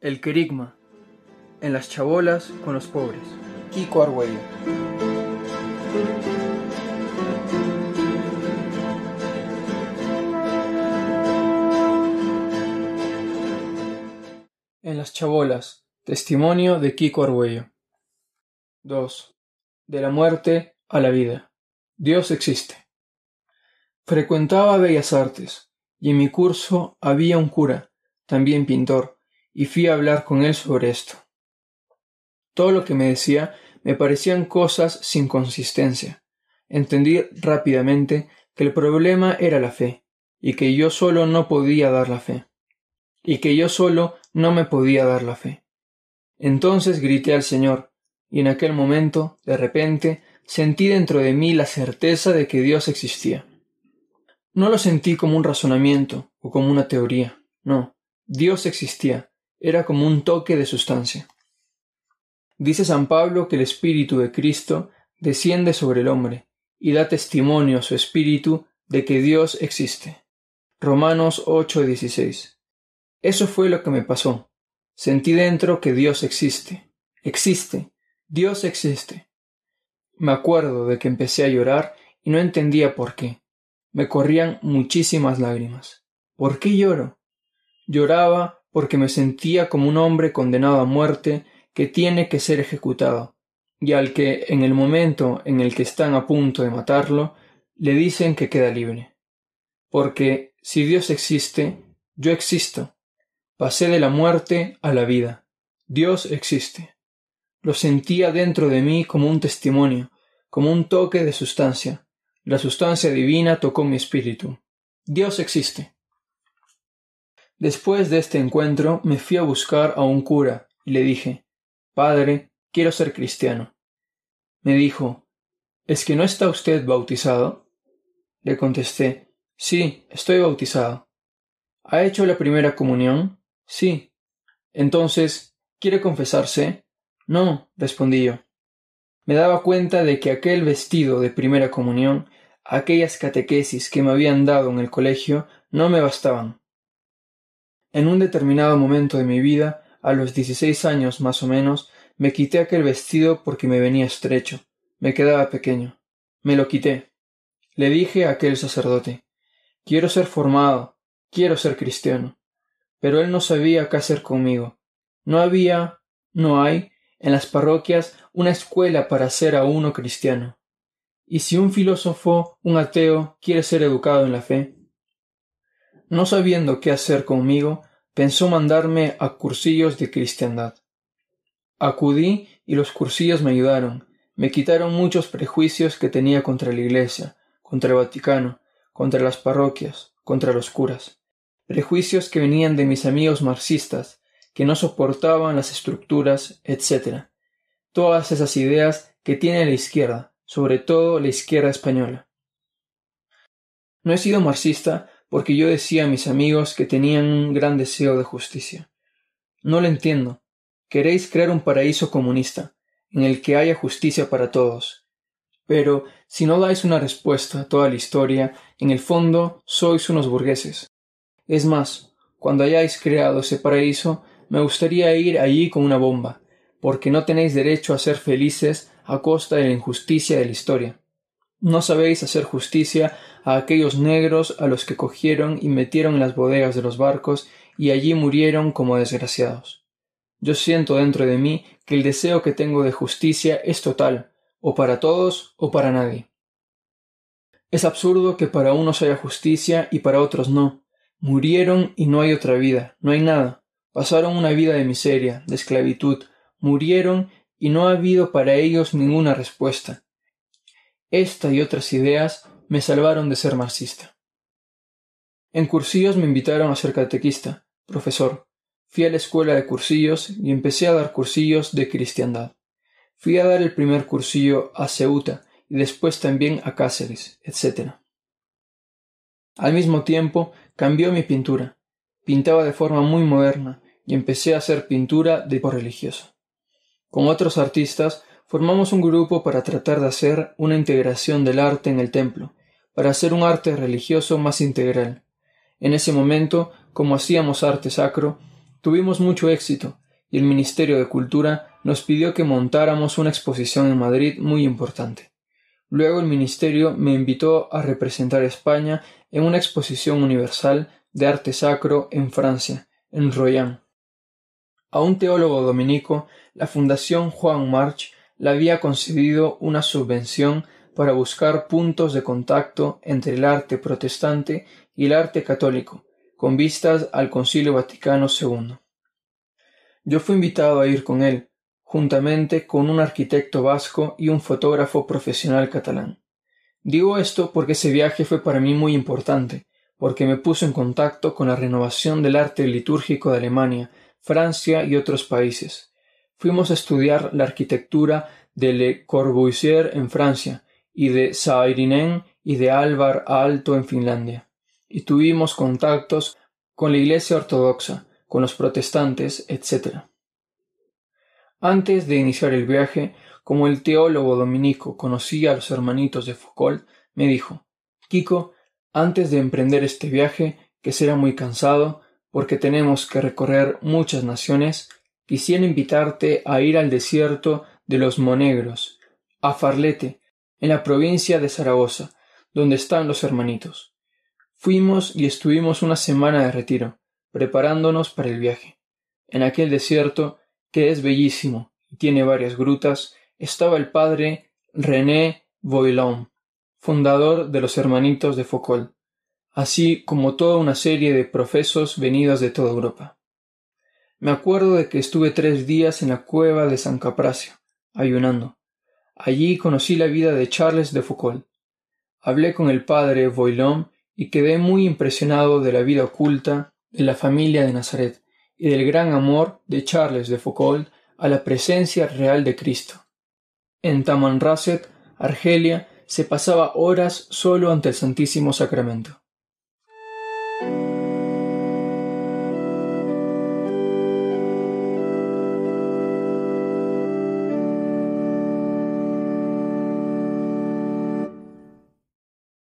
El querigma. En las chabolas con los pobres. Kiko Argüello. En las chabolas. Testimonio de Kiko Argüello. 2. De la muerte a la vida. Dios existe. Frecuentaba Bellas Artes, y en mi curso había un cura, también pintor, y fui a hablar con él sobre esto. Todo lo que me decía me parecían cosas sin consistencia. Entendí rápidamente que el problema era la fe, y que yo solo no podía dar la fe, y que yo solo no me podía dar la fe. Entonces grité al Señor, y en aquel momento, de repente, sentí dentro de mí la certeza de que Dios existía. No lo sentí como un razonamiento o como una teoría, no, Dios existía, era como un toque de sustancia. Dice San Pablo que el Espíritu de Cristo desciende sobre el hombre y da testimonio a su espíritu de que Dios existe. Romanos 8:16. Eso fue lo que me pasó. Sentí dentro que Dios existe. Existe. Dios existe. Me acuerdo de que empecé a llorar y no entendía por qué. Me corrían muchísimas lágrimas. ¿Por qué lloro? Lloraba porque me sentía como un hombre condenado a muerte que tiene que ser ejecutado, y al que en el momento en el que están a punto de matarlo, le dicen que queda libre. Porque si Dios existe, yo existo. Pasé de la muerte a la vida. Dios existe. Lo sentía dentro de mí como un testimonio, como un toque de sustancia. La sustancia divina tocó mi espíritu. Dios existe. Después de este encuentro me fui a buscar a un cura y le dije Padre, quiero ser cristiano. Me dijo ¿Es que no está usted bautizado? Le contesté Sí, estoy bautizado. ¿Ha hecho la primera comunión? Sí. Entonces, ¿quiere confesarse? No, respondí yo. Me daba cuenta de que aquel vestido de primera comunión, aquellas catequesis que me habían dado en el colegio, no me bastaban. En un determinado momento de mi vida, a los dieciséis años más o menos, me quité aquel vestido porque me venía estrecho, me quedaba pequeño. Me lo quité. Le dije a aquel sacerdote Quiero ser formado, quiero ser cristiano pero él no sabía qué hacer conmigo. No había, no hay, en las parroquias una escuela para hacer a uno cristiano. ¿Y si un filósofo, un ateo, quiere ser educado en la fe? No sabiendo qué hacer conmigo, pensó mandarme a cursillos de cristiandad. Acudí y los cursillos me ayudaron, me quitaron muchos prejuicios que tenía contra la Iglesia, contra el Vaticano, contra las parroquias, contra los curas prejuicios que venían de mis amigos marxistas, que no soportaban las estructuras, etc. Todas esas ideas que tiene la izquierda, sobre todo la izquierda española. No he sido marxista porque yo decía a mis amigos que tenían un gran deseo de justicia. No lo entiendo. Queréis crear un paraíso comunista, en el que haya justicia para todos. Pero si no dais una respuesta a toda la historia, en el fondo sois unos burgueses. Es más, cuando hayáis creado ese paraíso, me gustaría ir allí con una bomba, porque no tenéis derecho a ser felices a costa de la injusticia de la historia. No sabéis hacer justicia a aquellos negros a los que cogieron y metieron en las bodegas de los barcos y allí murieron como desgraciados. Yo siento dentro de mí que el deseo que tengo de justicia es total, o para todos o para nadie. Es absurdo que para unos haya justicia y para otros no, Murieron y no hay otra vida, no hay nada. Pasaron una vida de miseria, de esclavitud, murieron y no ha habido para ellos ninguna respuesta. Esta y otras ideas me salvaron de ser marxista. En cursillos me invitaron a ser catequista, profesor. Fui a la escuela de cursillos y empecé a dar cursillos de cristiandad. Fui a dar el primer cursillo a Ceuta y después también a Cáceres, etc. Al mismo tiempo cambió mi pintura. Pintaba de forma muy moderna y empecé a hacer pintura de tipo religioso. Con otros artistas formamos un grupo para tratar de hacer una integración del arte en el templo, para hacer un arte religioso más integral. En ese momento, como hacíamos arte sacro, Tuvimos mucho éxito, y el Ministerio de Cultura nos pidió que montáramos una exposición en Madrid muy importante. Luego el Ministerio me invitó a representar a España en una exposición universal de arte sacro en Francia, en Royan. A un teólogo dominico, la Fundación Juan March le había concedido una subvención para buscar puntos de contacto entre el arte protestante y el arte católico, con vistas al Concilio Vaticano II. Yo fui invitado a ir con él, juntamente con un arquitecto vasco y un fotógrafo profesional catalán. Digo esto porque ese viaje fue para mí muy importante, porque me puso en contacto con la renovación del arte litúrgico de Alemania, Francia y otros países. Fuimos a estudiar la arquitectura de Le Corbusier en Francia y de Saarinen y de Alvar Aalto en Finlandia, y tuvimos contactos con la Iglesia Ortodoxa, con los protestantes, etc. Antes de iniciar el viaje, como el teólogo dominico conocía a los hermanitos de Foucault, me dijo Kiko, antes de emprender este viaje, que será muy cansado, porque tenemos que recorrer muchas naciones, quisiera invitarte a ir al desierto de los Monegros, a Farlete, en la provincia de Zaragoza, donde están los hermanitos. Fuimos y estuvimos una semana de retiro, preparándonos para el viaje. En aquel desierto, que es bellísimo y tiene varias grutas, estaba el padre René Boilon, fundador de los Hermanitos de Foucault, así como toda una serie de profesos venidos de toda Europa. Me acuerdo de que estuve tres días en la cueva de San Capracio, ayunando. Allí conocí la vida de Charles de Foucault. Hablé con el padre Boilon y quedé muy impresionado de la vida oculta de la familia de Nazaret y del gran amor de Charles de Foucault a la presencia real de Cristo. En Tamanrasset, Argelia, se pasaba horas solo ante el Santísimo Sacramento.